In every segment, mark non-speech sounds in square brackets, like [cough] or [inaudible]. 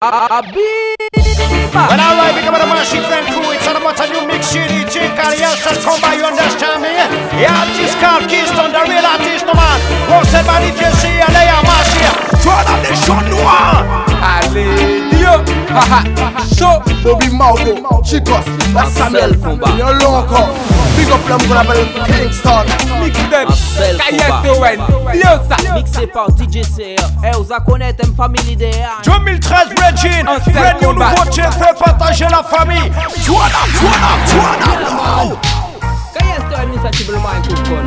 When I ride, become a machine friend crew, it's all about a new mix city. Think all yes, shall come by, you understand me? Yeah, artist called Keystone, the real artist, no man. Hosted by DJ C, and they are massive. Turn up the show noir. Allez, Dio. Haha. Chaud. Bobby Mauro, Chicos, la Samuel, combat. Yon long encore. Big up l'homme qu'on appelle Kingston. Mix them. Marcel KSON. Yo ça. Mixé par DJ CR. Eh, vous a connaître une famille DA. 2013 Regine, Un new combat. nouveau tune, fait partager la famille. Turn up, turn up, turn up now. KSON initiative le microphone.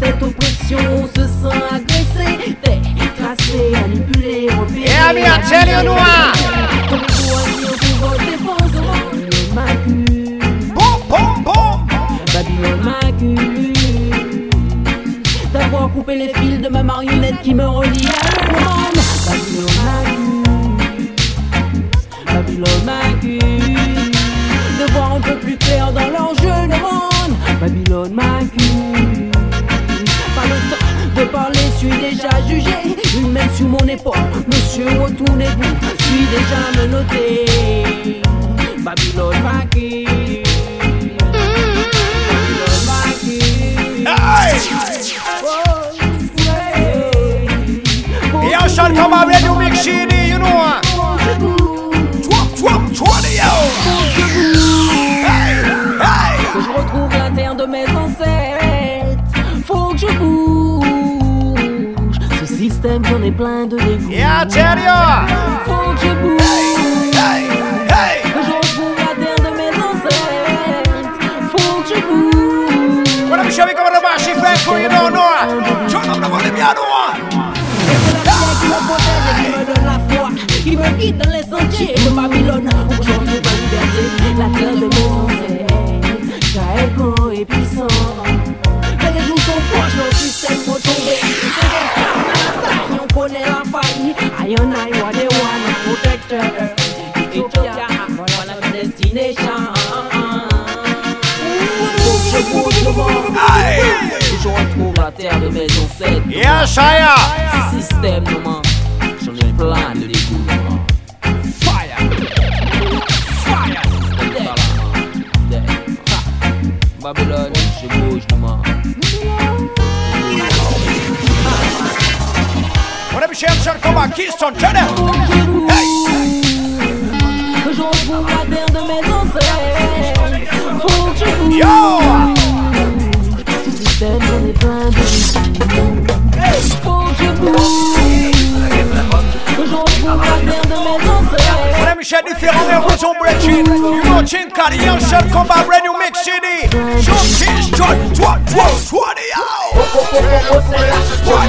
cette oppression, on se sent agressé, tracé, manipulé, repéré. Yeah, me, I tell you, Noah. Comme les douaniers pour votre défense, Babylone m'accuse D'avoir coupé les fils de ma marionnette qui me relie à le monde Babylone m'accuse. Babylone m'accuse De voir un peu plus clair dans l'enjeu le monde Babylone Pas de parler, suis déjà jugé Une main sur mon épaule, monsieur retournez-vous Suis déjà menotté Babylone m'accuse Babylone m'accuse Hey. Yeah, shall come out with you mix CD, you know. Twop, twop, twenty, yo. Système, j'en ai plein de dégoût. Yeah, I tell ya. Faut que je bouge. Hey, hey. Que je retrouve la terre de mes ancêtres. Faut que je bouge. When I'm showing over the machine friend crew, you don't know. Turn up the volume, you know. Et c'est la pierre qui me protège et qui me donne la foi. Qui me guide dans les sentiers de Babylone. Où je retrouve la liberté. La terre de mes ancêtres. Faille. I protector. Ethiopia, voilà la destination. Bouge la terre de mes ancêtres. Yes, I am. Système, maman. J'en ai plein de dégoût. Fire. Fire. Babylone, je bouge, maman. Que je bouge. Que je retrouve la terre de mes ancêtres. When I'm showing différents héros sont breaking. You know, Chinka, the young shall come out, brand new mix CD. So Keystone, twop, twop, twenty, yo. What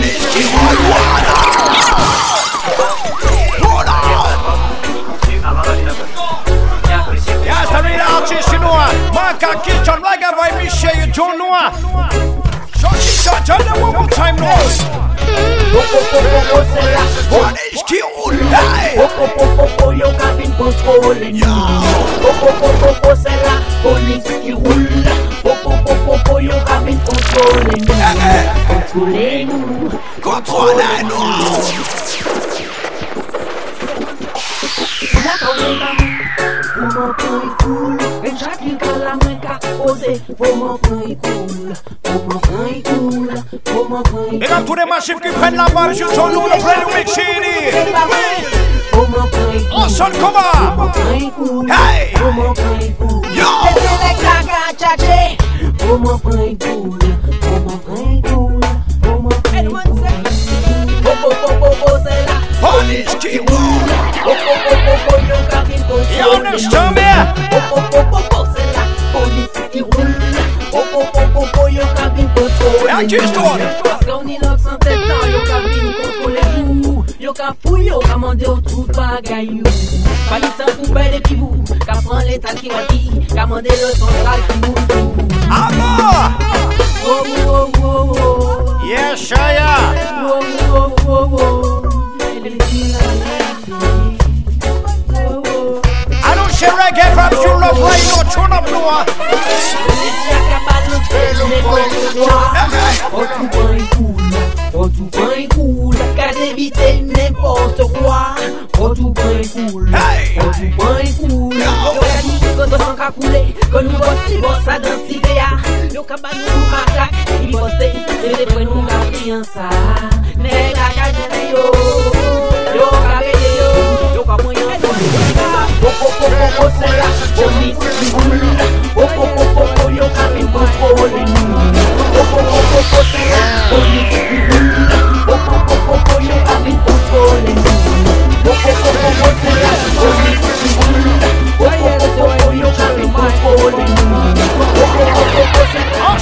is Keystone? Hold on. Yes, the real artist, you know. Mark and Keystone, like a vibe, Michelle, you don't know. So Keystone, tell them one more time now. What is Keystone? Hey. Yo cabine contrôle Yo. C'est la police qui roule Yo cabine contrôle Contrôlez-nous Contrôlez-nous. La caméra Pour mon point cool Et chaque ligne que la main qu'a posé Pour mon point cool Pour mon point cool Pour mon point Big up to the massive qui prennent la balle sur ton nom, le brand new mix CD. Pour mon point cool On sonne Pour mon comment? point cool Hey. Pour mon point cool Yo. Laissez les cagas tchatcher Pour mon point cool Pour mon point cool Pour mon point cool Oh oh oh oh oh c'est là Police qui roule. Oh oh oh oh oh yo cabine contrôle You understand me? Oh oh oh oh oh c'est la police qui roule Oh oh oh oh oh yo cabine contrôle Alright, Keystone. Parce qu'on y log sans tête temps, yo Yo ka fouy, yo ka mande ou tout bagay you Pa li tan pou bel epi vou Ka pran l'état ki wati Ka mande le central ki mou Amor. Oh, oh, oh, oh Yes, Shaya. Oh, oh, oh, oh Oh, oh I don't share reggae. Oh cool, oh tout pain cool, qu'à éviter n'importe quoi. Quand tout pain coule, quand tout pain coule. Yo ka di ke do san ka koule, kon nou bos li bos sa dan si te ya. Yo ka ba nou makak, li bos te, e de pwen nou la priyansa. Ne la ka jene yo, yo ka beye yo, yo ka mwen yo. Yo ko ko ko ko se la, yo ni si koule.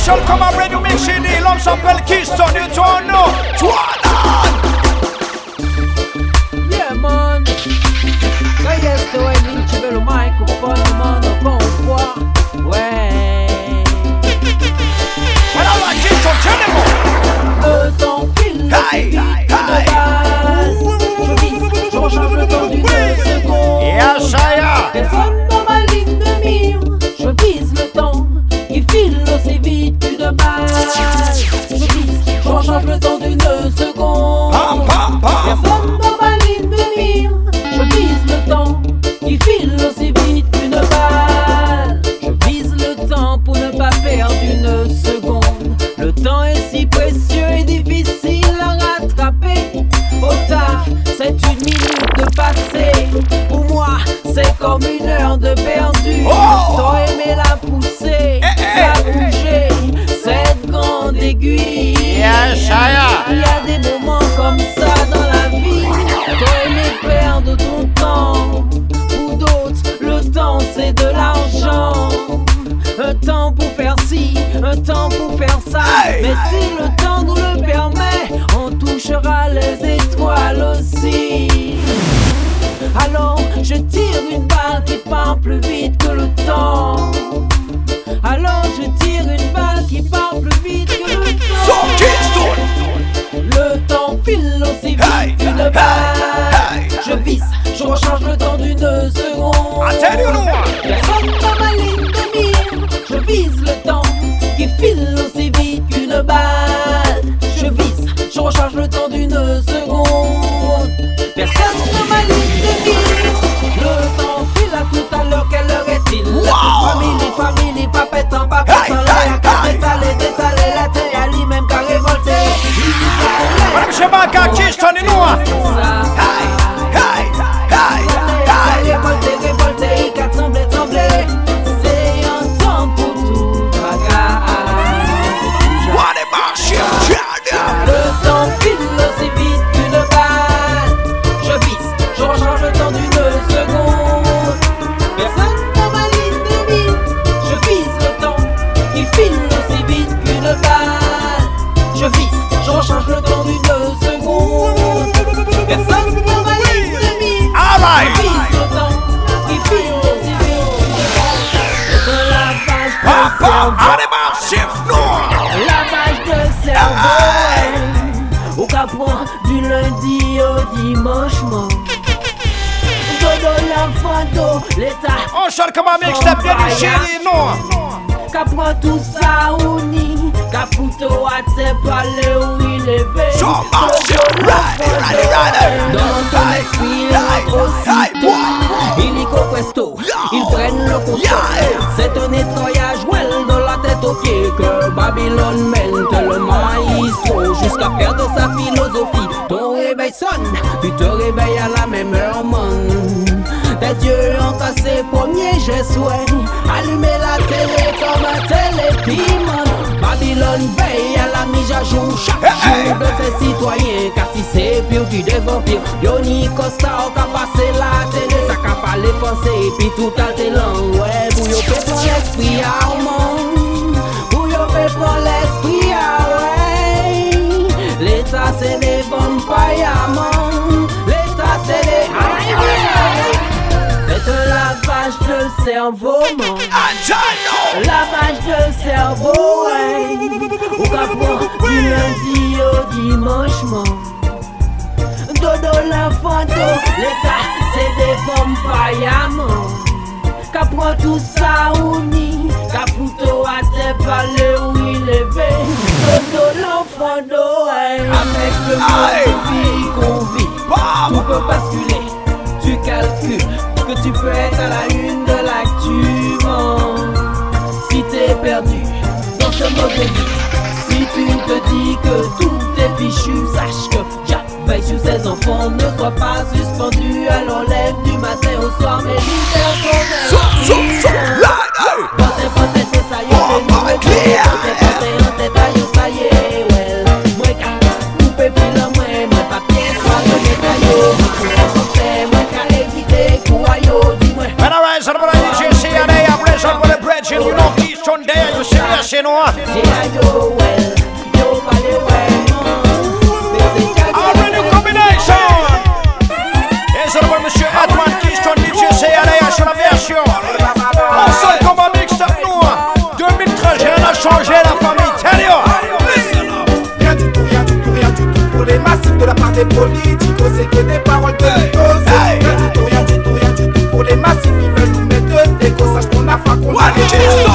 C'est la Marshall, come on, Radio Mix CD. L'homme s'appelle Keystone. You don't know. Toi, Yeah, man. Quand est-ce que ouais, tu veux le microphone, man, encore une fois? Ouais. Well, all right, Keystone, tell them more. Le temps file Hey, je recharge Il y a des moments comme ça dans la vie. T'aurais aimé perdre ton temps. Pour d'autres, le temps c'est de l'argent. Un temps pour faire ci, un temps pour faire ça. Mais si le temps nous le permet, on touchera les étoiles aussi. Alors je tire une balle qui Noah. Personne dans ma ligne de mire. Je vise le temps qui file aussi vite qu'une balle. Je vise, je recharge le temps d'une seconde. Personne dans ma ligne de mire. Le temps file à tout à l'heure, quelle heure est-il? Famille, famille, papette en papette Hey, en l'air, détalé, détalé, la à lui-même qu'à révolter. Madame Chebaka, cerveau. Noah. Lavage de cerveau Au capron du lundi au dimanche mon Dodo l'enfanto l'état Marshall, come on, mix that bien shady, Noah. Capron tout ça uni Caputo à te parler où il est fait. Dans ton esprit il aussitôt presto Yo. Ils prennent le contrôle. C'est un nettoyage Que Babylone mène tellement ils Jusqu'à perdre sa philosophie. Ton réveil sonne Tu te réveilles à la même heure man. Tes yeux ont cassé premier je souhaite Allumer la télé comme un télépiment Babylone veille à la mise à jour chaque jour de ses citoyens Car si c'est pire qui devient pire Yoni Costa au passé la télé Ça qu'a pas les pensées Puis tout a tes langues. Ouais, pour prendre l'esprit à de cerveau, man. Lavage de cerveau, ouais. Ou prendre du lundi au dimanche, man. Dodo la photo, l'État c'est des bombes prendre tout ça ou ni, qu'à foutre à te parler où il est levé. Dodo l'enfant ouais. Avec le monde qu'on vit, tout peut basculer. Tu calcules que tu peux être à la une l'actu, man. Si t'es perdu dans ce de vie, si tu te dis que tout est fichu, sache que Jack veille sur ses enfants. Ne sois pas suspendu à l'enlève du matin au soir, mais. Pote, pote, c'est ça y est, and you know Keystone there, you serious, you know. Well, well. Already combination. Et c'est le monsieur Keystone, DJ, sur la version. On seul comme un mix up nous. 2013, rien n'a changé, la famille. Rien du tout, rien du tout, rien du tout pour les massifs de la part des politiques. C'est que des paroles de Just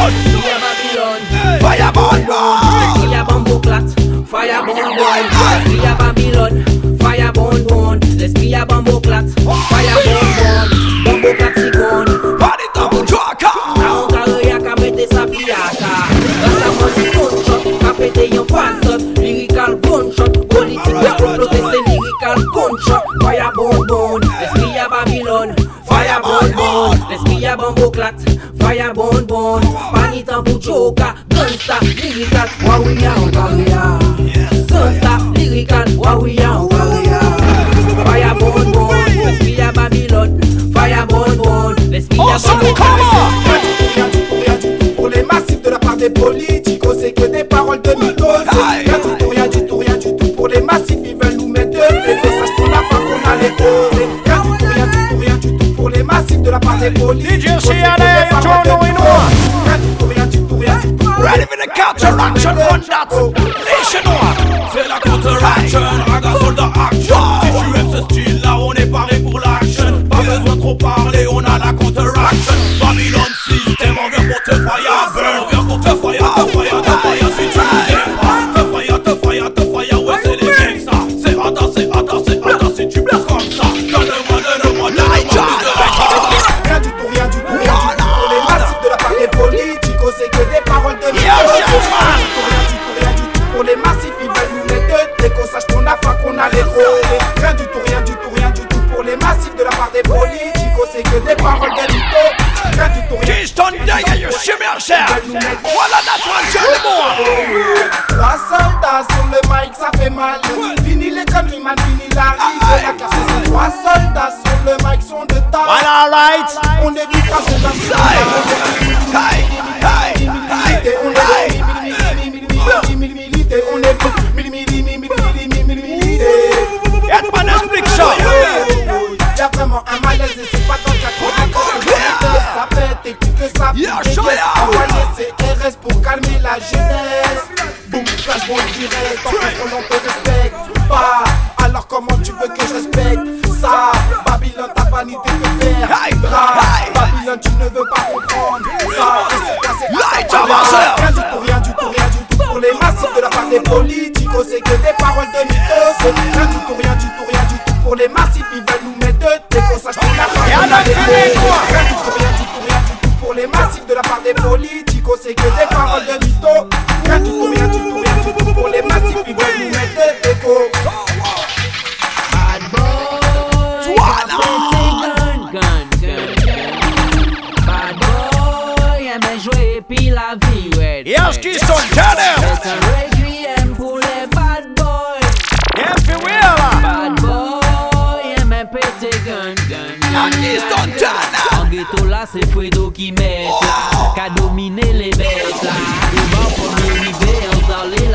You yourself. Voilà, that's one, more. Sur le mic, ça fait mal. Fini les fini la la classe. Ces trois soldats sur le mic sont de taille. Voilà, alright. On est du face dans le Hey, hey, hey, On est milité, on est milité. Edman explique ça. Y'a vraiment un malaise et c'est pas dans ta chronique Ça pète et puis que ça Pour calmer la jeunesse. Boum, flash, bon, direct Tant qu'on te respecte. Pas Alors comment tu veux que je respecte ça? Babylone, ta vanité te perdra Babylone, tu ne veux pas comprendre ça. Rien du tout, rien du tout, rien du tout Pour les massifs de la part des politiques. C'est que des paroles de mythos. Rien du tout, rien du tout, rien du tout Pour les massifs, ils veulent nous mettre de déco Sache qu'on a pas. Rien du tout, rien du tout, rien du tout Pour les massifs de la part des politiques oh, C'est que des paroles de mythos Rien du tout, rien du tout, rien du tout Pour les massifs, ils veulent nous mettre de déco Bad boy, gun, gun, gun. Bad boy, aime jouer puis la vie, ouais. Yes, tell them. C'est un requiem pour les bad boys. Bad boy, aime péter gun, gun, gun. Them. En ghetto là, c'est Fredo qui met là. Qu'a dominé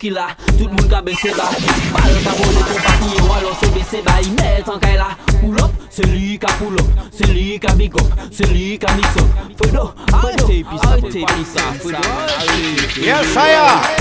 ki la, tout moun ka ba Bal yo se ba met an kay la, se li ka Se li ka se li ka pisa, pisa, Yes, I am.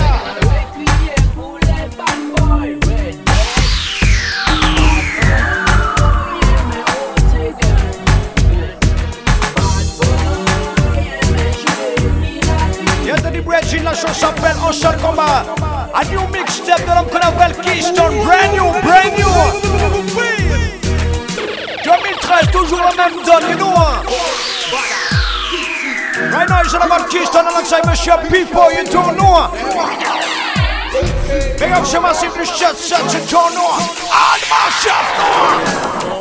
up people you don't know. Big up some massive you don't know. All know.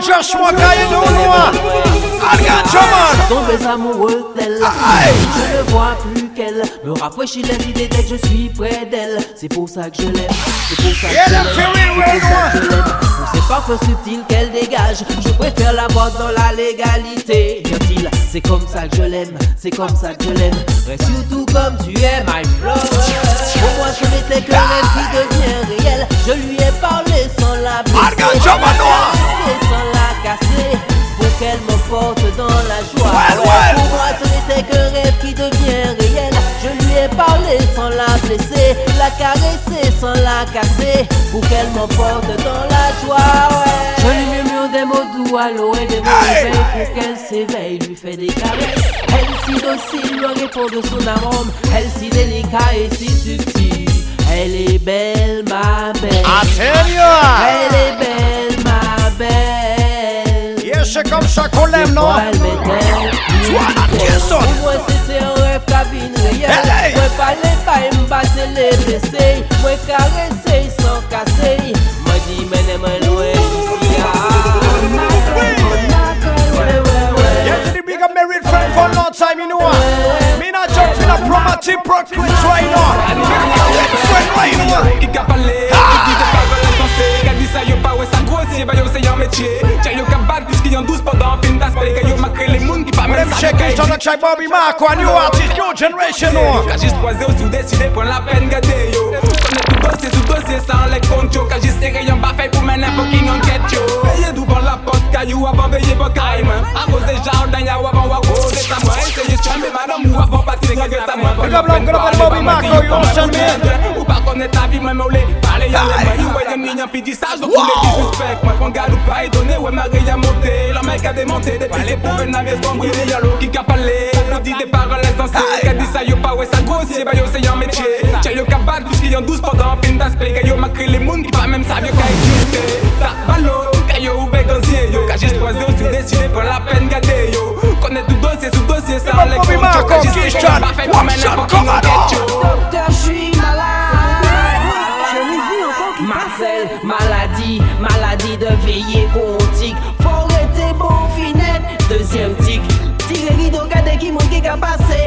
Joshua Kaye de Noir. Algan Chaman. Tombé amoureux d'elle. Je ne vois plus qu'elle. Me rafraîchit les idées dès que je suis près d'elle. C'est pour ça que je l'aime. C'est pour ça que je l'aime. C'est pour ça que je l'aime. Pour ses parfums subtils qu'elle dégage. Je préfère la voir dans la légalité. Vient-il c'est comme ça que je l'aime, c'est comme ça que je l'aime. Reste tout comme tu es, my brother. Pour moi, je n'étais que rêve qui devient réel. Je lui ai parlé sans la blesser, sans la casser, pour qu'elle me porte dans la joie. Pour moi, ce n'était que rêve qui devient Parlé sans la blesser, la caresser sans la casser, pour qu'elle m'emporte dans la joie. Ouais. Je lui murmure des mots doux à l'oreille, des mots pour qu'elle s'éveille, lui fait des caresses. Elle si docile, lui répond de son arôme. Elle si délicat et si subtile. Elle est belle, ma belle. Elle est belle, ma belle. péché comme chaque lèvre, non? Soit Moi, c'était un rêve cabine réel. Moi, pas les pas m'batter les blessés. Moi, caresser sans casser. Moi, dis, mais les mains loin Married friend for a long time, you know what? Me not jumping up from my tip rock twins right now. Friend, right now. Ika pale, pale, ah! ika pale, ika pale, ika pale, ika pale, ika pale, ika pale, ika pale, ika pale, ika pale, ika pale, ika pale, en douze pendant un film d'aspect Qu'a yo macré les mouns qui pas même Them check it on the check Bobby Marco, a new artist, new generation, no. Qu'a juste croisé ou sous décidé pour la peine gâté yo. Connais tout dossier sous dossier sans les comptes yo Qu'a juste serré un bafé pour mener fucking enquête yo Veillez d'où dans la porte caillou avant veiller pour caille Arroser jardin y'a avant wa rose ta main Essayez de chamber madame ou avant partir de ta main Big up, love, good up, Bobby Marco, you understand me? Ou pas connaître ta vie, même au lait Parler y'a les mains, you voyez mignon puis dis sage Donc tous les disrespect, moi qu'on garde ou pas étonné Ouais ma grille a monté, leur mec a démonté Depuis les pauvres navires sont brûlés Y'a l'eau qui qu'a parlé, nous dit des paroles insensées. Qu'a dit ça yo pas ouais ça grossier, bah yo c'est un métier. Tiens yo qu'a battre puisqu'il y en douze pendant un film d'aspect. Qu'a yo ma créé les mouns qui pas même savent yo qu'a existé Ça ballot, qu'a yo ouvert gancier yo. Qu'a juste croisé au sud décidé pour la peine gâtée yo. Connaît tout dossier sous dossier sans les Bobby comptes yo. Marco, Qu'a juste Christian, serré un bafé pour mener Watson, fucking Commodore. enquête yo. Docteur, je suis malade. Marcel, maladie, maladie de veiller quantique. Faut arrêter bon finette. Deuxième tic, tigre rideau, regardez qui monte qui.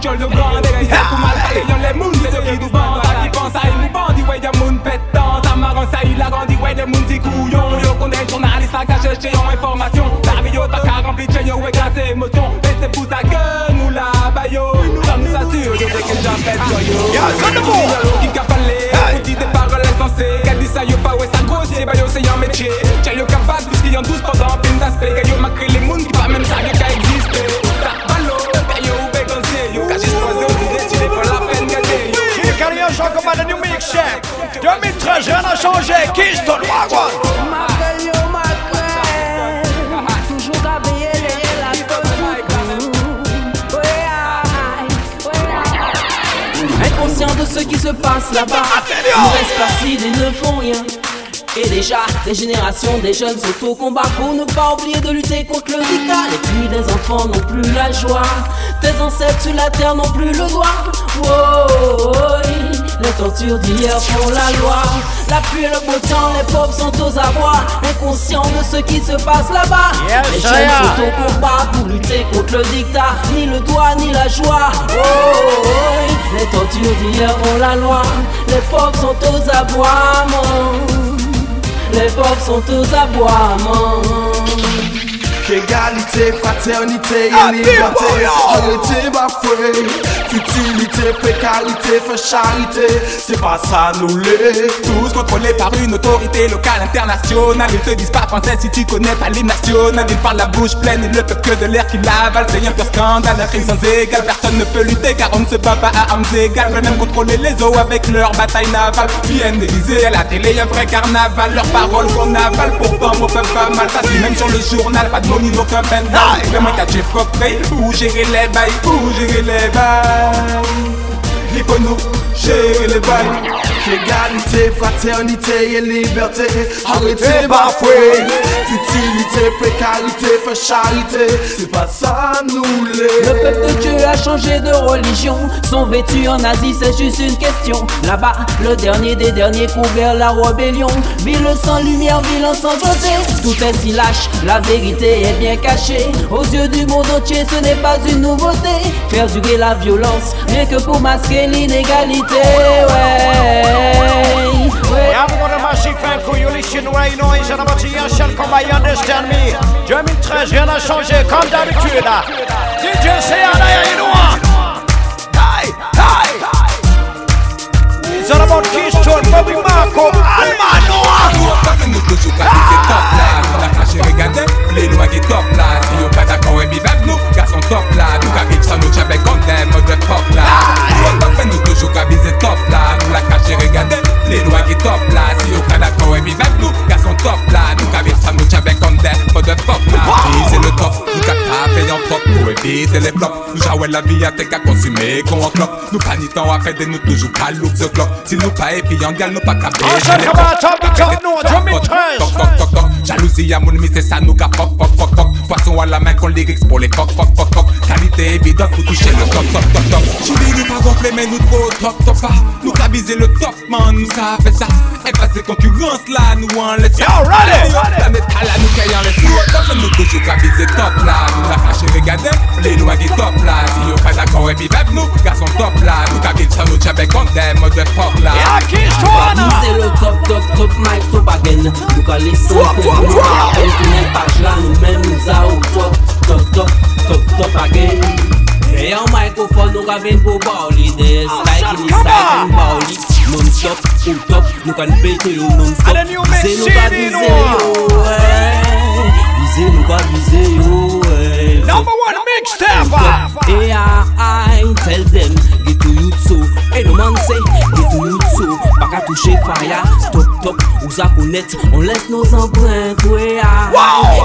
qu'a ouvert yo le grand pour mal yo les c'est yo qui nous bandent Ça à ouais y'a moun pétant. Ça marrant ça il a grandi ouais des mouns c'est couillon. Yo qu'on est journaliste à cacher chez yon information. La vie yo t'as qu'à remplir chez yo ouais classe émotion. Et c'est pour ça que nous la baillons. Ça nous assure de dès que yo yo Ils restent passives et ne font rien. Et déjà, des générations des jeunes sont au combat pour ne pas oublier de lutter contre le dictat. Les pluies des enfants n'ont plus la joie. Tes ancêtres sur la terre n'ont plus le droit. Wow, les tortures d'hier font la loi. La pluie et le beau temps, les pauvres sont aux abois. Inconscients de ce qui se passe là-bas. Yes, les jeunes sont au combat pour lutter contre le dictat. Ni le droit, ni la joie. Oh, les tortures d'hier font la loi. Les pauvres sont aux aboiements. Les pauvres sont aux aboiements. Égalité, fraternité Ah, et liberté! Arrêtez bafoué Futilité, précarité, fait charité. C'est pas ça nous l'est. Tous contrôlés par une autorité locale internationale. Ils te disent pas français si tu connais pas l'hymne national Ils parlent la bouche pleine et ne peuvent que de l'air qui l'avale. C'est un pur scandale, un crime sans égal. Personne ne peut lutter car on ne se bat pas à armes égales. Même contrôler les eaux avec leur bataille navale. Viennent d'Élysée à la télé un vrai carnaval. Leurs paroles qu'on avale pourtant mon peuple pas mal. Ça c'est même sur le journal, pas de money donc un pendrive Fais-moi catcher Frey ou gérer les bails, ou gérer les bails? Il nous gérer les bails. Égalité, fraternité et liberté, arrêtez bafouer. Futilité, précarité, fait charité, c'est pas ça nous les. Le peuple de Dieu a changé de religion. Sont vêtus en Asie, c'est juste une question. Là-bas, le dernier des derniers couvert la rébellion. Ville sans lumière, ville sans beauté. Tout est si lâche, la vérité est bien cachée. Aux yeux du monde entier, ce n'est pas une nouveauté. Faire durer la violence, rien que pour masquer l'inégalité. Ouais, ouais. I'm gonna massive crew, you listen right now, it's about to you come understand me. 2013, rien n'a changé, comme d'habitude. DJ Seana, yeah, you know what? Hey, hey, It's all about Keystone, Bobby Marco, Noah. Top craché regarder, les lois qui top là. Si yo pas d'accord et vivre nous, garçon top là. Nous qu'à vivre sans nous j'avais quand même mode pop là. Nous on parle nous toujours qu'à viser top là. Nous la craché regarder, les lois qui top là. Si yo pas d'accord et vivre nous, garçon top là. Nous qu'à vivre sans nous j'avais quand même mode pop là. Viser le top, nous qu'à taper en top. Pour éviter les flops, nous j'avais la vie à t'es qu'à consommer qu'on en clope Nous pas ni temps à faire de nous toujours qu'à look the clock Si nous pas épi en gal, nous pas qu'à top top, toc toc toc Jalousie à mon ami c'est ça nous qu'a pop pop pop pop Poisson à la main qu'on lyrics pour les coq coq coq coq Qualité évidente pour toucher le top top top top. J'oublie nous pas gonfler mais nous trop top top pas Nous qu'a visé le top man nous ça fait ça. Et passer concurrence là nous en laisse Yo, ready, Planète à la nous qu'ayant les sous Top nous toujours qu'a visé top là. Nous la craché regarder les lois qui top là. Si yo pas d'accord et puis vive nous Garçon top là. Nous qu'a visé ça nous j'avais quand même mode pop là. Yeah, Keystone. C'est le top, top, top, mic, top again. Nous qu'à laisser pour nous Mwen tounen paj la nou men nou za ou Top, top, top, top, top again E yon mikrofon nou ka ven pou baoli De sky ki ni sky ven baoli Non stop, ou top, nou kan pete yo non stop. Eh. Vize nou ka vize yo Vize nou ka vize yo Number one mixtape! E a I tell them Get to you too. E nou man se Get to you too. Baka touche faya Stop TikTok, ou sa konet On les nou san pren kwe a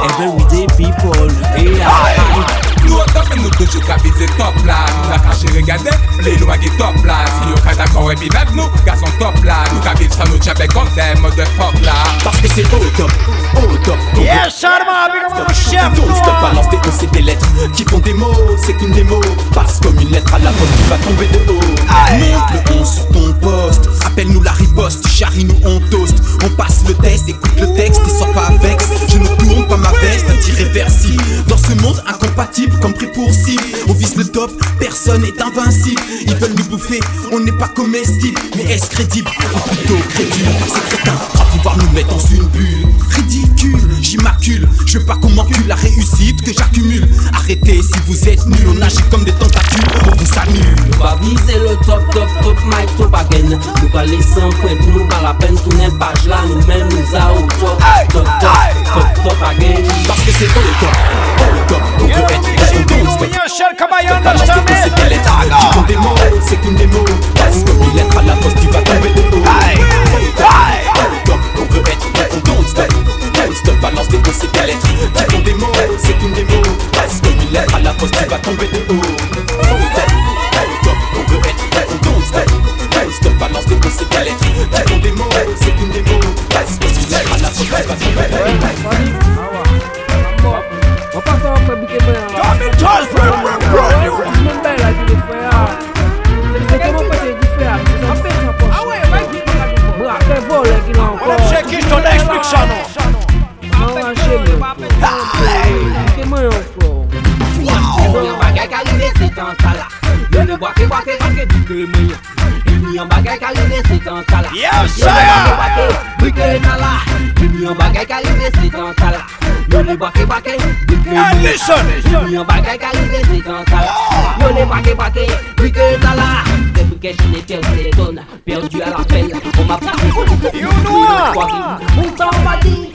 Everyday people, e a Nous au top et nous toujours qu'à viser top là Nous la craché regarder les lois qui top là Si yo pas d'accord et puis vive nous Garçon top là Nous qu'à vivre sans nous j'avais quand même mode pop là Parce que c'est au top, au top. Yes, Sharma, big up the chef. Don't stop, balance des c'est des lettres qui font des mots, c'est qu'une démo. Passe comme une lettre à la poste, tu vas tomber de haut. Monte le 11 sur ton poste, appelle-nous la riposte, charrie nous on toast. On passe le test, écoute le texte et sors pas avec. Je ne tourne pas ma veste, irréversible. Dans ce monde incompatible, comme pris pour cible. On vise le top, personne est invincible. Ils veulent nous bouffer, on n'est pas comestible. Mais est-ce crédible? Ou plutôt crédule C'est crétin, à pouvoir nous mettre dans une bulle. J'immacule. Je veux pas qu'on m'encule la réussite que j'accumule. Arrêtez si vous êtes nuls, on agit comme des tentacules. On vous annule. Nous pas viser le top, top, top, mic, top again. Nous pas laisser un point, nous pas la peine, tourner page là, nous-mêmes nous a au top, top, top, top, top again. Parce que c'est au top, au top. On veut être on on, mots, c'est des mots, c'est qu'une démo. Une lettre à la poste, tu vas tomber de haut. Au top, on veut être on don't balance des qui font des mots, c'est démo. Comme une lettre à la poste, tu vas tomber de haut. Au top, on veut être on stop, balance des qui font des mots, c'est qu'une démo. Passe comme une lettre à la poste, tu vas tomber de haut. It. On panche mwen Tanke mwen yon fwo Mwen yon bagay ka yon lese tan tala Yon yon bwake bwake bwake bwike mwen Yon yon bagay ka yon lese tan tala Yon yon bwake bwake bwike nala Yon yon bagay ka yon lese tan tala Yon yon bwake bwake bwike mwen Yon yon bagay ka yon lese tan tala Yon yon bwake bwake bwike nala Que je n'ai perdu les tonnes Perdu à l'appel On m'a pris You? Mon temps m'a dit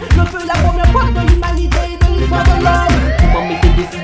la première fois de l'humanité de l'histoire de l'homme Comment des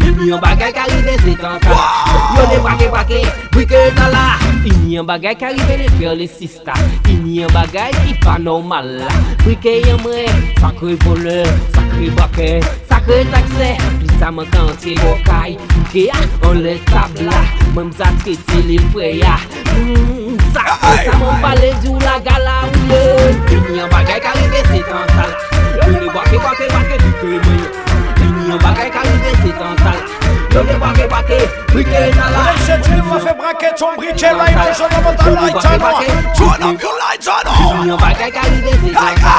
Ini yon bagay karive se tanka Yo de wake wake, wike nan la. Ini yon bagay karive de fer le sista. Ini yon bagay ki pa normal. La Wike yon mre, sakre vole, sakre bake, sakre takse. Plisa man kante wakay, wike ya, on le tabla. Mem sa trete le freya. Hmm, sakre sa man pale djou la gala ou le. Ini yon bagay karive se tanka Yo de wake wake wake, wike mre yon bagay ka rive se tanta la Yo le brake brake, brike tala Ladies tu m'as fait braquer ton briquet là, il a besoin de monter la light on Turn up your lights on yon bagay ka rive se tanta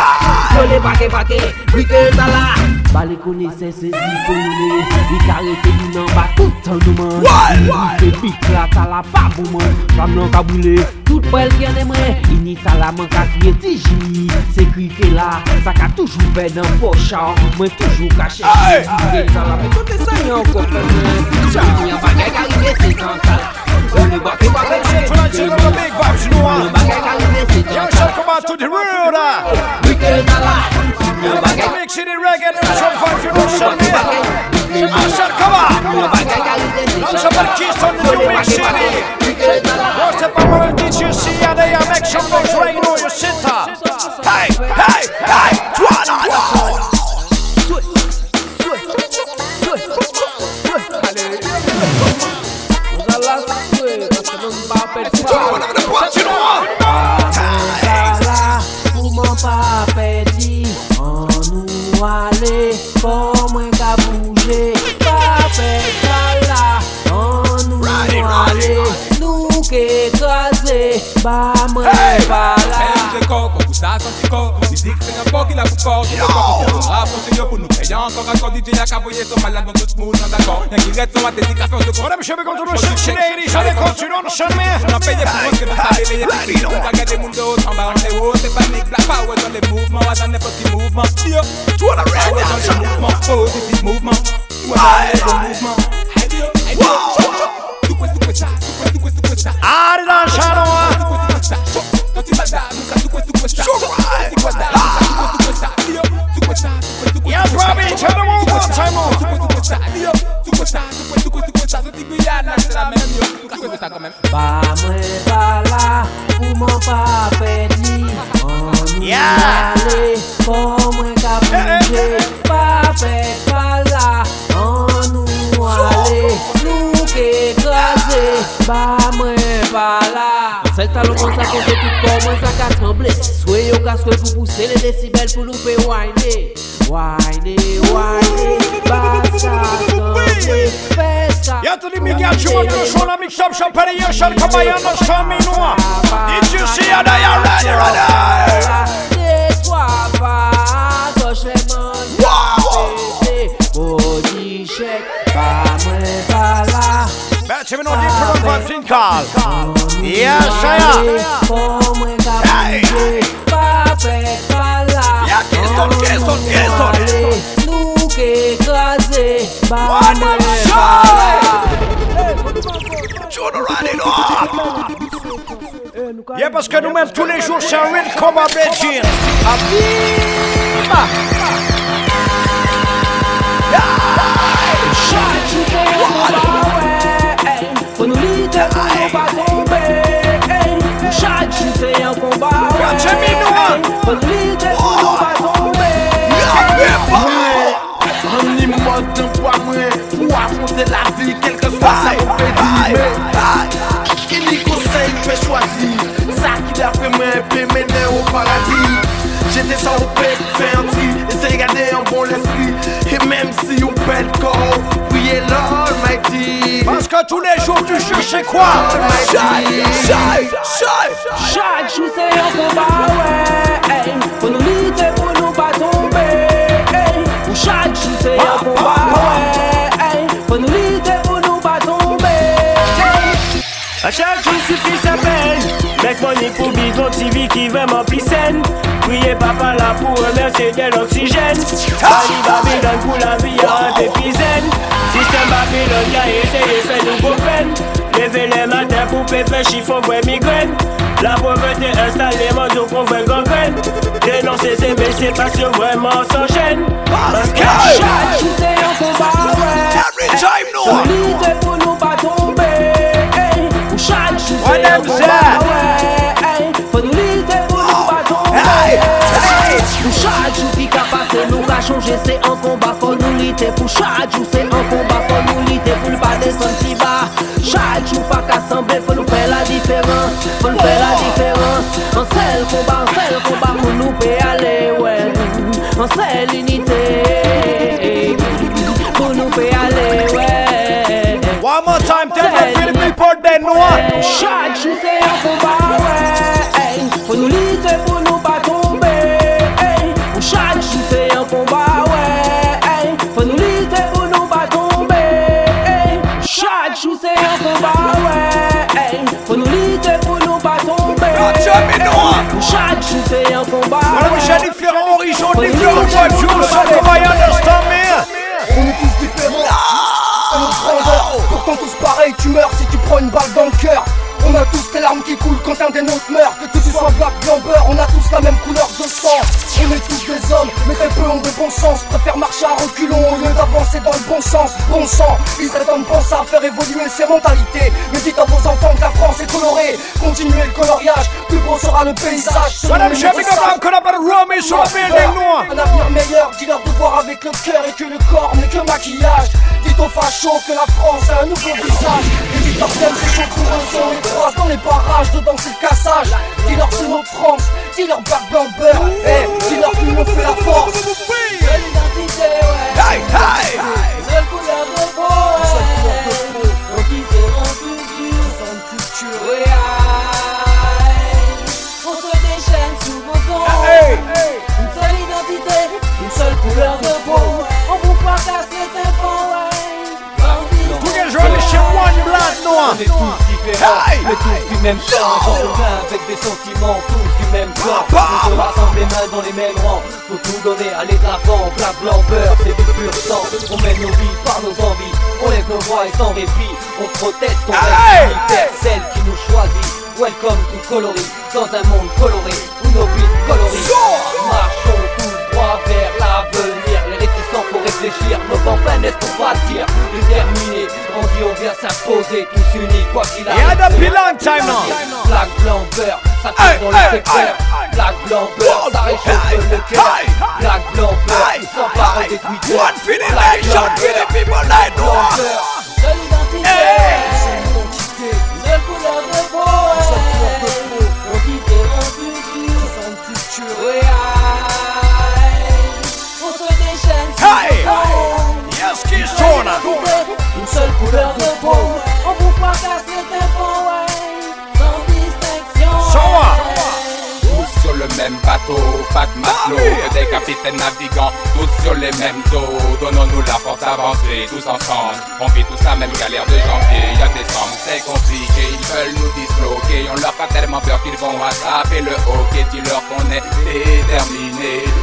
Yo le brake brake, brike tala Bale kone sen se zikone I karete di nan ba toutan nouman I se pik la tala pa bouman Flam nan kaboule, tout bel gen demre Ini tala man kakye ti jimi Se krife la, sa ka toujou pe nan pocha Mwen toujou kache Ini tala pe kote sa yon kote Chan yon bagay karive se kantal Yon bagay bagay se kantal Yon bagay karive se kantal Yo, shout come out to the world We can alive Ini yon bagay Big city reggae, them some vibes, you know, shall me. I shall come on. Don't somebody kiss on the new big city. Don't step up on the DJ, see how they are, make some noise right now, you sit up. Hey, hey, hey, turn on up Turn on the punch, you know what? Pouman pa pedi An nou ale Ba mwen Hey! pa la Belle de corps, pour ça, sans petit corps. Musique, c'est un corps qui l'a pour fort. C'est le corps qui fait le rap, continue pour nous payer encore. Encore DJ, y'a qu'à voyer son malade dans tout smooth, non d'accord. Y'a qui reste son athétique à force de corps. Madame, je vais continuer sur le ladies, allez, continue, on chante, man. On a payé pour rentrer dans sa réveillée. On va garder mon dos, en bas, on est haut. C'est panique, la power dans les mouvements. On va dans n'importe quel mouvement. Yo, Turn on power red dans les down mouvements. Positif mouvement. Ouais, dans les mouvements. Hey, yo, hey, yo. Tukwe, tukwe, cha, tukwe, tukwe, tukwe, cha. Ah, it on shadow, ah. Tukwe, tukwe, cha. Yeah. Robbie, tell them one more time, oh. Même. Ba mwen pa la Pouman pa pedi An Yeah. ale Kon mwen Ba mwen pa la Sel talon kon sa konte tout kon mwen sa ka tremble Swe yo ka swe pou pousse le decibel pou loupe wine Wine, wine Basta tremble Festa Yeah, to the big girl, she want to show the mix up, champagne, you shall come by, you understand me, no? Did you see how they are ready, ready? Des trois pas, gauche les mains, Hey. bouger, pas fait pas là. Yeah, Kingston, Kingston, Kingston. Allez, Nous qu'écraser, pas One moins more pas shot. là. Turn on it up Yeah, parce que nous-mêmes, tous les jours, c'est un real combat, Beijing. Faut pour ne pas tomber. Animal d'un poids moins Pour affronter la vie Quel que soit sa compétit Il y conseille peut choisir Ça qui d'après moi peut mener au paradis J'étais ça au paix faire un tri Essaye de garder un bon esprit Et même si on perd le corps Priez l'Almighty Parce que tous les jours, tu cherchais quoi? Almighty Shy, shy Chaque jour c'est un combat, ouais. Faut nous lutter pour ne pas tomber. Pour chaque jour c'est un combat, ouais. Hey. Faut nous lutter pour ne pas tomber. A chaque jour suffit sa peine Make money pour bidon TV qui vraiment plus saine Priez papa là pour remercier de l'oxygène Bali Babylone pour la vie à un zen Système Babylone qui a essayé fait nous beau peine Lever les matins pour péper chiffon vrai migraine La pauvreté installée, mondiaux qu'on fait gangrène. Dénoncer ces baisser parce que vraiment s'enchaîne. Parce que Chaque jour c'est un combat, ouais. Every time, no. Faut nous lutter pour nous pas tomber. hey. Chaque jour Ouais, c'est un them combat, say. ouais. hey. Faut nous lutter pour nous pas tomber. Hey, hey. Pour lite pou chadjou Se an komba fon nou lite pou nou pa deson si ba. Chadjou pa ka sanble fon nou fe la diferans Fon nou fe la diferans. An sel komba, an sel komba moun nou pe ale we An sel unité Moun nou pe ale we One more time, tell the Philippine people they know Chadjou se an komba c'est un combat. Voilà. Michel, so come I understand me. On est tous différents. Grandeur. Pourtant tous pareils, tu meurs si tu prends une balle dans le cœur. On a tous les larmes qui coulent quand un des nôtres meurt. Que tu sois black, blanc, beurre, on a tous la même couleur de sang. On est tous des hommes, mais très peu ont de bon sens. Préfèrent marcher à reculons au lieu d'avancer dans le bon sens. Bon sang, ils attendent pensent à faire évoluer ces mentalités. Mais dites à vos enfants que la France est colorée. Continuez le coloriage, plus beau sera le paysage. Madame Chef, put a rum in sur la. Un avenir meilleur, dis-leur de voir avec le cœur et que le corps n'est que maquillage. Fachos que la France a un nouveau visage. Et dites-leur thème c'est chaud pour eux, on les croise dans les barrages, dedans c'est le cassage. Dis-leur c'est notre France, dis-leur black blanc beurre. Eh, dis-leur que nous fait la force. Même avec des sentiments, tous du même Bah. On se rassemble les mains dans les mêmes rangs. Faut tout donner, aller de l'avant, black, blanc, beurre, c'est du pur sang. On mène nos vies par nos envies, on lève nos voix et sans répit. On proteste, on reste vers celle qui nous choisit Welcome to coloris, dans un monde coloré Où nos vies coloris Marchons tous droit vers l'avenir. Les réticents faut réfléchir, nos campagnes pour bâtir Déterminés, on vient s'imposer Tous unis, quoi qu'il arrive. Yeah, the long time now. Black, blanc, beurre, ça tombe dans le secteur. Black, blanc, beurre, ça réchauffe le cœur. Black, blanc, beurre, hey. des tweeters Black, blanc, beurre, Tous sur le même bateau, pas de matelots, que des capitaines navigants, tous sur les mêmes eaux. Donnons-nous la force d'avancer, tous ensemble. On vit tous la même galère de janvier, y'a décembre, c'est compliqué. Ils veulent nous disloquer, on leur fait tellement peur qu'ils vont attraper le hockey. Dis-leur qu'on est déterminés.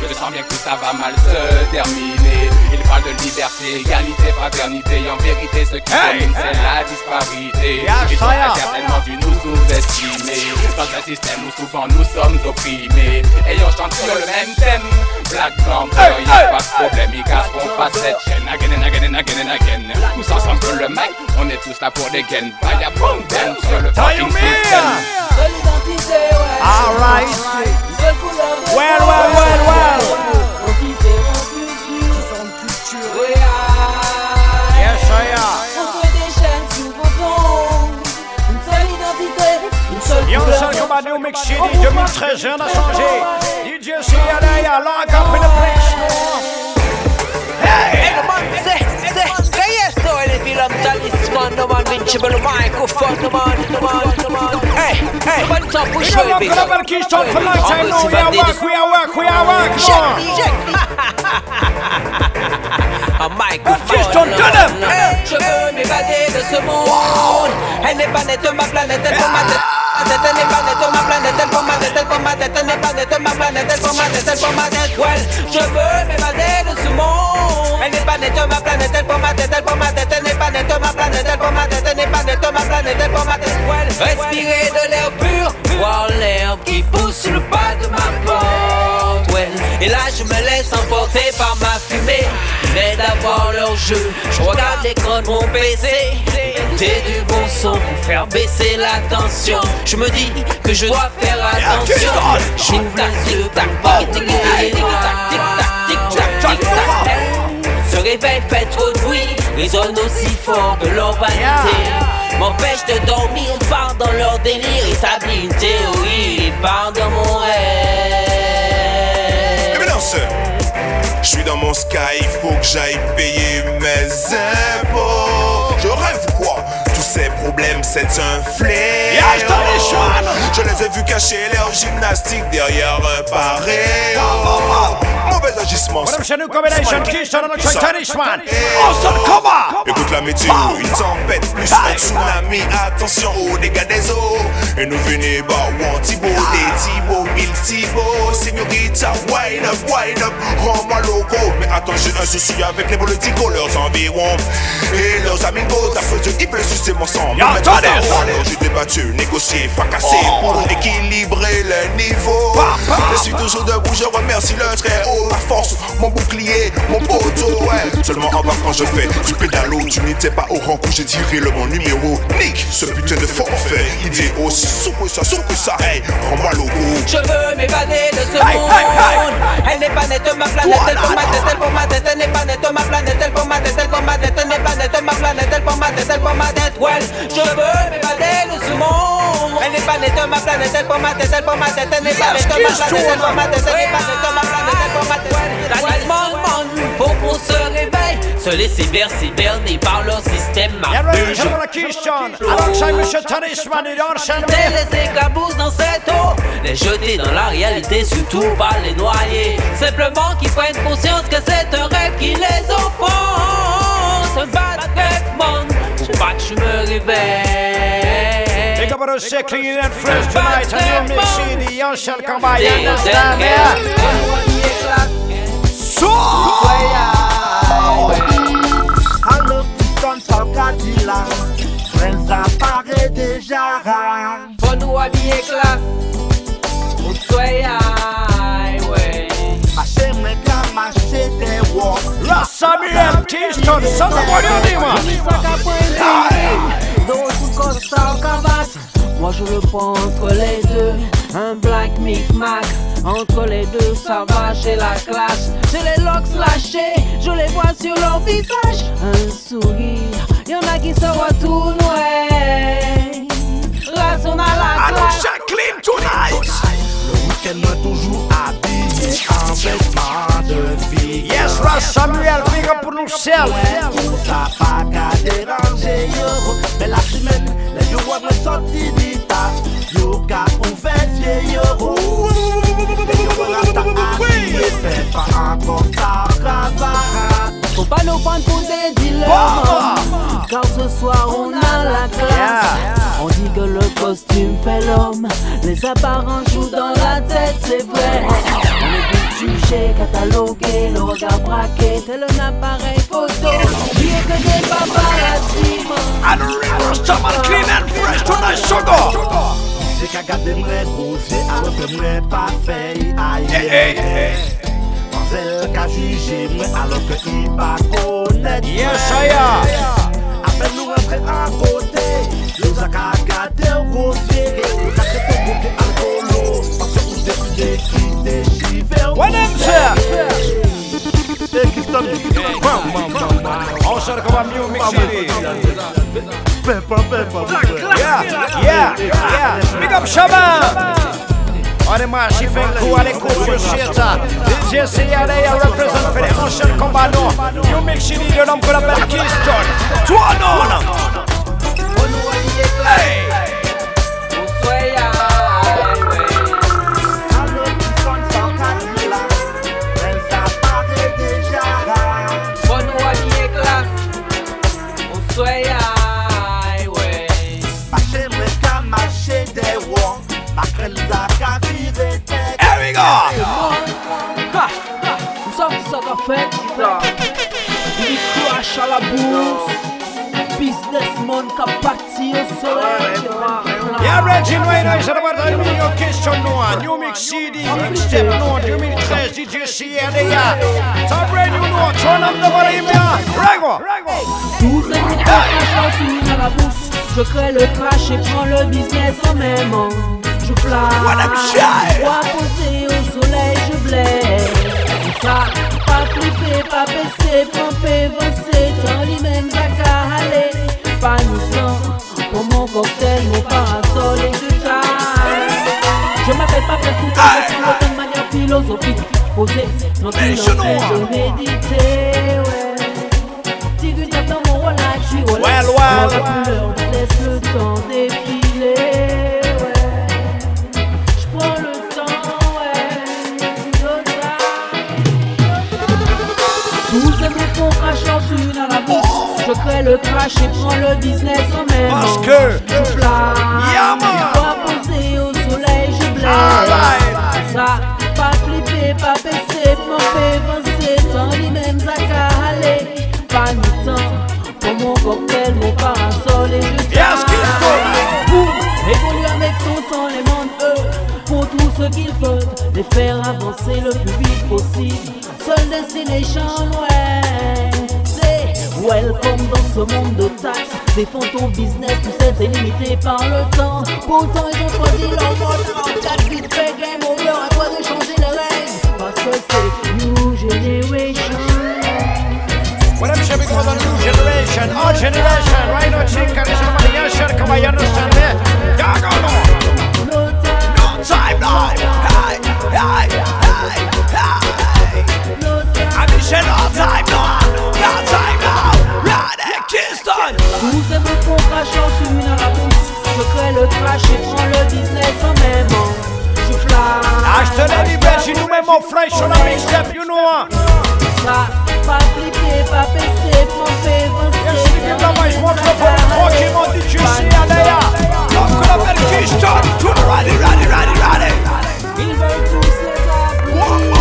Je sens bien que ça va mal se terminer. Ils parlent de liberté, égalité, fraternité. En vérité, ce qui Hey, domine, c'est la disparité. Yeah, Ils est. certainement dû nous sous-estimer. Dans un système où souvent nous sommes opprimés. Et on chante sur le même thème. Black, blanc, Hey, y'a hey, pas de problème. Ils casseront pas cette chaîne. Again and again and again and again. Tous ensemble sur le mic, on est tous là pour des gains. Vaya boom, sur le fucking me. system. Well, well, well, well. Yes, I am. On se déchaîne sous vos ongles. Une seule identité, une seule Yo, couleur ça de comme à New peau. Mix City On vous 2013, rien n'a fracasse changé. les DJ CLA, lock up in the place, noir. Hey! Talisman, no man invincible microphone, no man, no man, no man. Hey, hey, no man top We push don't way look big. at about Keystone for long time now. We are work, we are work, we are work, Check noir. [laughs] me, check me. A microphone. Keystone, no, turn up. no, no. Je veux m'évader de ce monde. Elle n'est pas nette, ma planète, elle prend ma tête. Planète, planète, je veux m'évader de ce monde. N'est ma planète, pas ma planète, n'est pas ma planète, respirer de l'air pur, voir qui pousse le pas de ma porte. Et là je me laisse emporter par ma fumée, d'avoir leur jeu. Je regarde l'écran de mon PC, c'est du bon son pour faire baisser la tension. Je me dis que je dois faire attention. J'ouvre les yeux, tac, tac, tic, tic, tic, tac, tic, tac, tic, tac, tic, tac. Ce réveil fait trop de bruit, résonne aussi fort que leur vanité. M'empêche de dormir, part dans leur délire, établit une théorie, part dans mon rêve. Je suis dans mon sky, il faut que j'aille payer mes impôts. Je rêve quoi? Tous ces problèmes, c'est un fléau. Ai vus cacher leur gymnastique derrière un paréo. Mauvais agissement. Combination, on the track, Tanishman. Eh. Awesome cover. Écoute la météo, une tempête plus un tsunami. Attention aux dégâts des eaux. Et nous venez bah one Thibaut, des Thibaut, mille Thibaut. Señorita, wine up, wine up, rends-moi loco. Mais attends, j'ai un souci avec les politiques, leurs environs et leurs amigos. Ta feu il peut sucer mon sang. Mettre attendez, j'ai débattu, négocié, fracassé pour équilibrer le niveau. Je suis toujours debout, je remercie le très haut. Ma force, mon bouclier, mon poteau. Ouais. Seulement en bas quand je fais du pédalo, tu n'étais pas au rang où j'ai tiré le bon numéro. Nick, ce putain de forfait. Idée aussi souple ça, souple ça. Hey, rends-moi le goût. Je veux m'évader de ce Hey, monde. hey, hey. Elle n'est pas nette, ma planète, elle pour ma tête, elle pour ma tête, elle n'est pas nette, ma planète, elle pour ma tête, elle pour ma tête, elle n'est pas nette, ma planète, elle pour ma tête, elle pour ma tête. Well, je veux m'évader de ce monde. Elle n'est pas nette, ma planète, nette, ma planète, elle pour ma tête. Talisman, man, faut qu'on se réveille, se laisser bercer, berner par leur système. Les éclabousses dans cette eau, les jeter dans la réalité, surtout pas les noyer. Simplement qu'ils prennent conscience que c'est un rêve qui les offense. Un bad man, faut pas que je me réveille. Big up on us, clean and fresh tonight. And you mix CD, young shall come by. You They understand me? So. Allo Kingston sans Cadillac Prince apparaît déjà Faut nous habiller classe, on soit high, ouais. Marcher mes gars, marcher des walks La Samuel Keystone, son of what you Moi je le prends entre les deux. Un black micmac Entre les deux ça va chez la classe. J'ai les locks lâchés Je les vois sur leur visage. Un sourire Y'en a qui se retournent ouais Race on a la classe. clean tonight. Le week-end moi toujours habillé en vêtements de fille Yes, Ras Samuel, big up on yourself. Pour ça pas qu'à déranger yo. Mais la semaine, yo ouais me sorti du taf Yo ka ouvert vieil yo Les yo ouais rasta habillé Fait pas encore ta cravate. Faut pas nous prendre pour des dealers. Car ce soir on a la classe. On dit que le costume fait l'homme. Les apparences jouent dans la tête c'est vrai Jugé, catalogué Le regard braqué tel un appareil photo. Bien que des paparazzi. Rastaman clean and fresh tonight, sugar. C'est qu'à garder mwen alors que mwen pa fey aye Mazel ka juje mwen alors que i pa konet Yes, am. Apen nou rentre an kote gade ou alkolo Parce ou ki te chive ou What them say? Hey, Kingston Bam, bam, bam, bam On shall come on new mix CD. Peppa, Peppa, Yeah, yeah, yeah. Big up Shaban. On est moi, j'y fais un coup à l'écoute, je sais ça. DJ CRA représente for the Ocean Combano. New mix CD de l'homme qu'on appelle Keystone. Toi non. Hey. Ton business, tout ça est limité par le temps. Pourtant, ils ont choisi leur mode en 4 vite fait game over. À toi de changer les règles, parce que c'est New Generation. What I'm shipping for the new generation, our generation, right now, this is my young shirt, come on, you understand me? Yeah, go no. No time, no. Hey, hey, hey, hey. I mean, no time, no. No time, Kingston. Tous ces mots qu'on crache en à la bouche Je crée le crash et prends le business en même temps Je fly Ashton et Libège, nous même en fresh sur la mixtape, you know what? Ça, pas flipper, pas baisser, pomper, avancer Évidemment, je montre le tranquillement du QC à Léa. L'homme qu'on appelle Kingston. Tout le ready, ready, ready, ready. Ils veulent tous les applaudir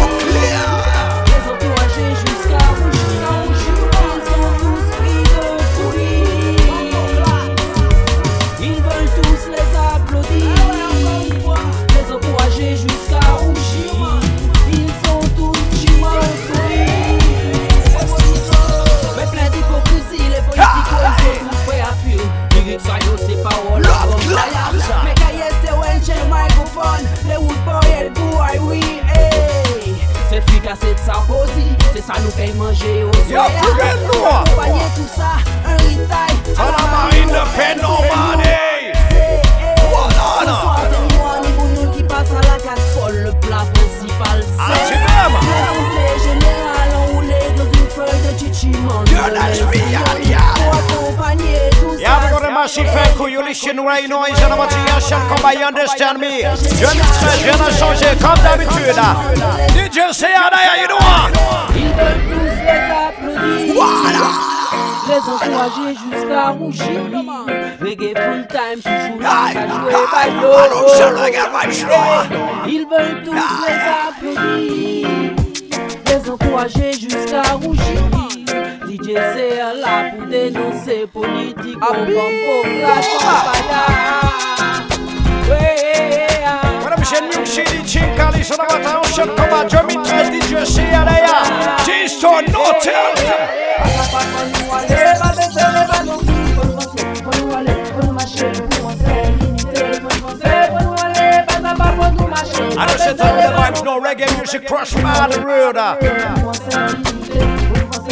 sa nou fey manje oh. yo Yo, pou gen nou! Akompanye tout sa, an ritay A la marine de penon shot comme you understand me. Je ne sais, je changé comme d'habitude. DJ Sayada, you know what? Ils veulent tous les applaudir Voilà. Les encourager jusqu'à rougir Reggae full time, chouchou là, ça jouer bailo Alors, c'est le reggae by Shloa. Ils veulent tous les applaudir Les encourager jusqu'à rougir DJ c'est là pour dénoncer politique On bombe la champagne Madame Chen New City, Chinka, ils en ont battu un shot comme 2013. DJ Sayada, T-Stone, no tell. I don't set up the vibes, no reggae music, crush by the road.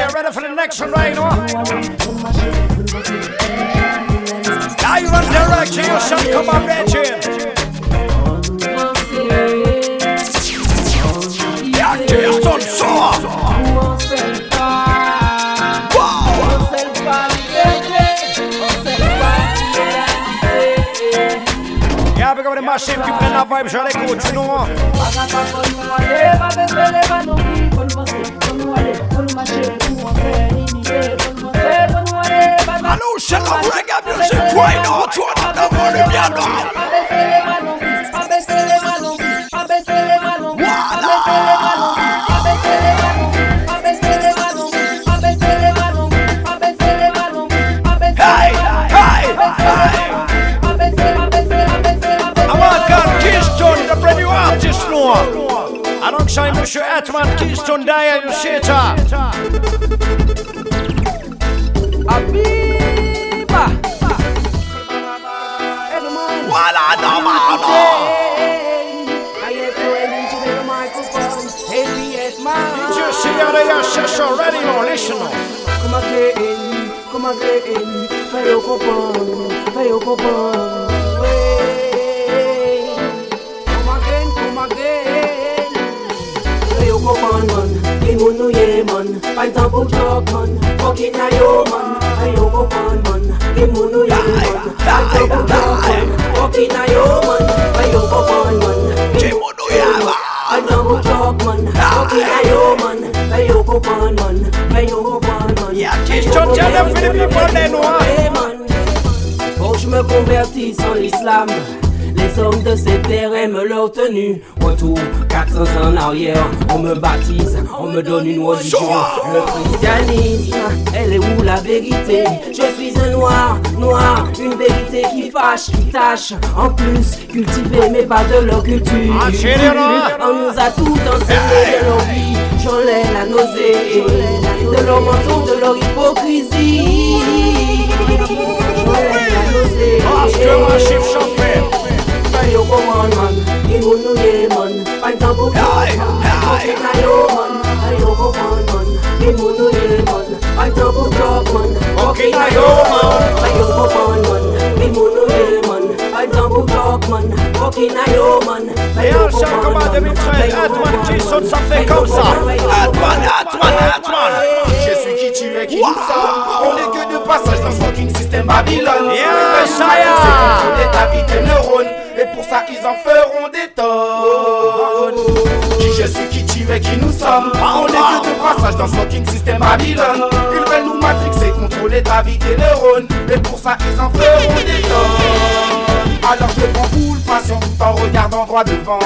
here ready for the next one Massive, keep playing that vibe, je l'écoute, you know. Allô, la reggae music right now, tu as the volume bien là. Alongside Monsieur Atman, Keystone Dyer, you see it. Abiba. Voilà, non, non, Just see how they are, just already, no, listen. no. Come again, come again, fais le comprendre, fais le comprendre. Man. Les moun nou ye, man. Pas le temps pour joke, man. Fucking na yo, man. Fais le comprendre, man. Les moun nou ye, man. Pas le temps pour joke, man. Fucking na yo, man. Fais le comprendre, man. Les moun nou ye, man. Pas le temps pour joke, man. Fucking na yo, man. Fais le comprendre, man. Fais le comprendre, man. Yeah, Keystone, tell them for the people they know. Faut que je me convertisse en l'islam. De ces terres aiment leur tenue. Retour 400 ans en arrière, on me baptise, on me donne une religion. Le christianisme, elle est où la vérité? Je suis un noir, noir, une vérité qui fâche, qui tâche. En plus, cultiver mais pas de leur culture. Ah. On nous a tout enseigné de leur vie. J'en ai la nausée, de leur mensonge, de leur hypocrisie. J'en ai la nausée. Oscar, my ship champagne. Fais yo commande, man. Il moun nou ye, man. Pas le temps pour toi, man. Fucking na yo, man. Fais yo commande, man. Il moun nou ye, man. Pas le temps pour toi, man. Fucking na yo, man. Fais yo commande, man. Il moun nou pour toi, man. Fucking na yo, man. Fais Et un man. demi-trail. Atman, Keystone, ça fait comme ça. Atman, Atman, Atman. Je suis qui tu es, qui nous sommes. On est que de passage dans ce fucking système Babylone. Yeah, Les ça y est. gens contrôlent ta vie, tes neurones. Et pour ça, ils en feront des tonnes. Qui je suis, qui tu es, qui nous sommes. On est que de passage dans ce fucking système Babylone. Ils veulent nous matrixer, contrôler ta vie, tes neurones. Et pour ça, ils en feront des tonnes. Alors je prends full passion tout en regardant droit devant.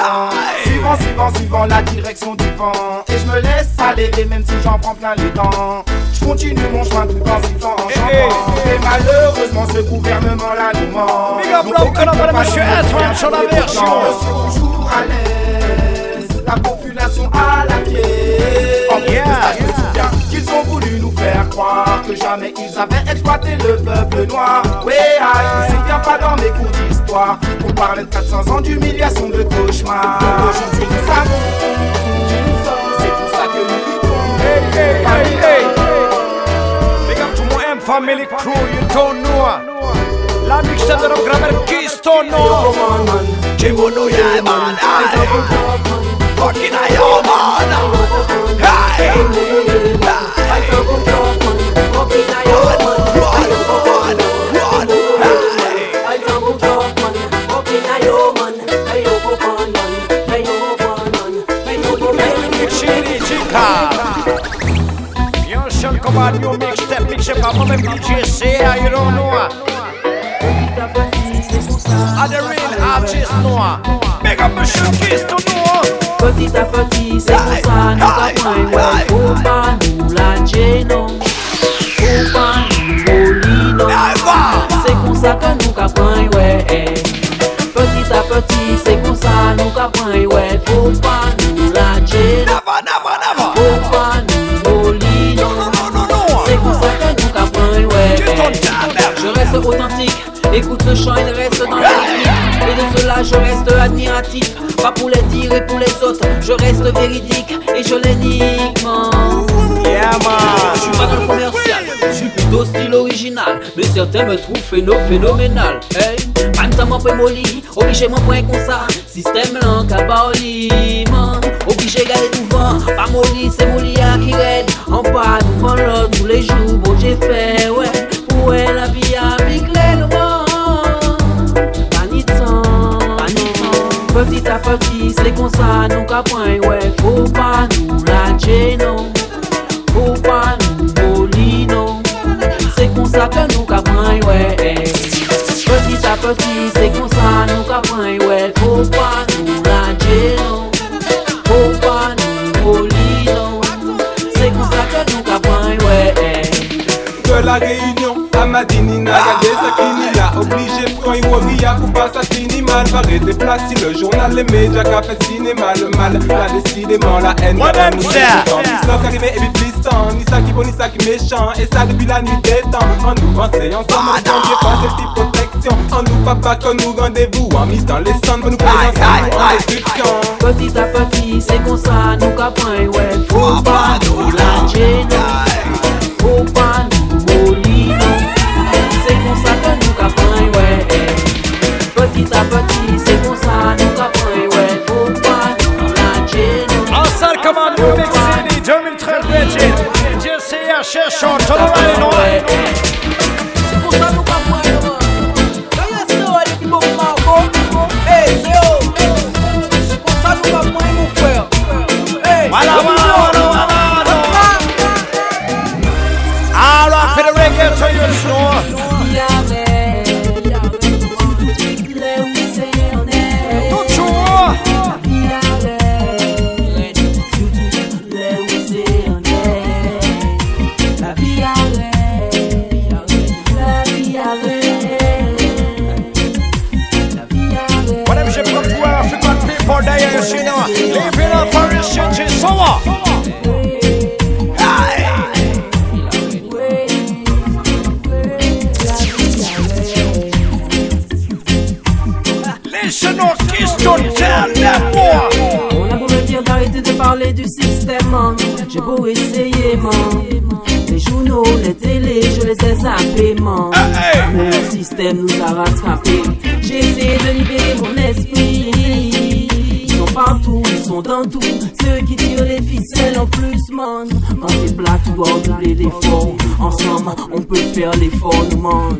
Suivant, suivant, suivant la direction du vent. Et je me laisse aller, et même si j'en prends plein les dents. Je continue mon chemin tout en sifflant en chantant. Et malheureusement, ce gouvernement-là nous ment. Big up, comprennent colonel, pas sur la version. Je suis toujours à l'aise. Jamais ils avaient exploité le peuple noir. Ouais, aïe, c'est bien pas dans mes cours d'histoire. On parlait de 400 ans d'humiliation, de cauchemar. Aujourd'hui, nous savons qui. C'est pour ça que nous luttons. Hey, hey, hey, hey. Big up to my M family crew, you don't know. La mixtape de los grammar Keystone, no. Kimono, yeah, man. aye. Fucking ayo, man. Hey. Chili Chica. Yo, shall come on, new mixtape, mix it up, my DJ say, you don't know. Are the real artist, no. Big up Monsieur Keystone, no. Petit à petit, c'est pour ça nous t'apprends, ouais, faut pas nous lâcher, non. sa ke nou ka pran ywe Petit à petit, se kon sa nou ka pran ywe Fou pa nou la dje Fou pa nou boli Se kon sa ke nou ka pran ywe Je reste authentique. Écoute ce chant, il reste dans la rythmique Et de cela je reste admiratif. Pas pour les dire et pour les autres. Je reste véridique et je l'énigme je suis pas dans le commercial Je suis plutôt style original. Mais certains me trouvent phéno phénoménal. Hey Pantam en molly Obligé mon point comme ça. Système lent à baoli man Obligé garder devant Pas molly c'est molly à qui raide En bas devant l'autre tous les jours Bon j'ai fait ouais. Pour la vie a big Petit à petit, c'est comme ça, nous point, ouais. Faut pas nous lâcher, non. Petit à petit, c'est comme ça, nous point, ouais. Faut pas nous lâcher, non. Faut pas nous voler, non. C'est comme ça que nous point, ouais. De la réunion à Madinina, y'a des Sakinina Obligé de prendre Waria pour pas s'assiner mal Barré des places si le journal, les médias qu'a fait cinéma Le mal, là décidément la haine What them say? L'islam arrivé et vite glissant Ni ça qui bon, ni ça qui méchant Et ça depuis la nuit des temps En nous pensait ensemble, on bien pas cette petite En nous papa qu'on nous rendez-vous En mise dans les cendres pour nous présenter en Petit à petit, c'est comme ça, nous capons, ouais. Faut pas nous lâcher, non. Faut pas nous. C'est comme ça que nous capons, ouais. Petit à petit, c'est comme ça, nous capons, ouais. Faut pas nous lâcher, City 2013 Legend Jesse H. Sean, tout de parler du système, man. J'ai beau essayer, man. Les journaux, les télés, je les ai zappés, man. Mais le système nous a rattrapés. J'ai essayé de libérer mon esprit. Ils sont partout, ils sont dans tout. Ceux qui tirent les ficelles en plus, man. Quand t'es black, tu dois doubler l'effort. Ensemble, on peut faire l'effort, man.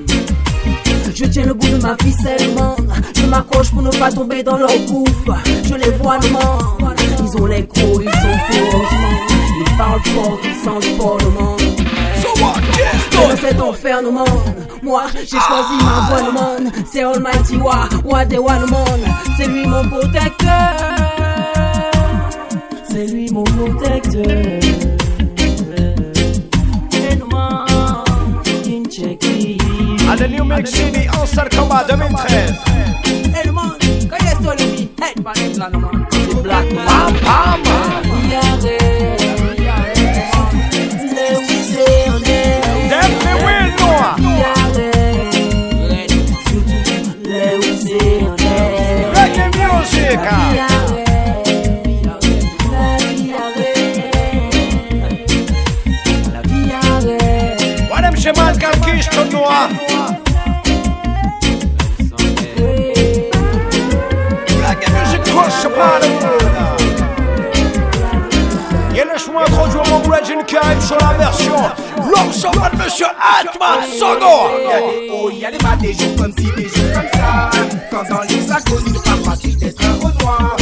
Je tiens le bout de ma ficelle, man. Je m'accroche pour ne pas tomber dans leur gouffre. Je les vois, man. Ils ont les crocs, ils sont forts, man. Ils parlent fort, ils sentent fort, man. Dans cet enfer, no man. Moi, j'ai choisi ma voie, no man. C'est Almighty Wa, Wa de Wa, no man. C'est lui mon protecteur. C'est lui mon protecteur. À the New Mix City, en salle combat 2013. Hey, man, quand est-ce que le beat? Hey, pas de black. Pam, pam. Music. Gretchen qui arrive sur la version sauvage de Monsieur Atman Sogo hauts, y'a des bas, des jours comme ci, des jours comme ça. Quand dans les inconnus, pas facile d'être un Renoir.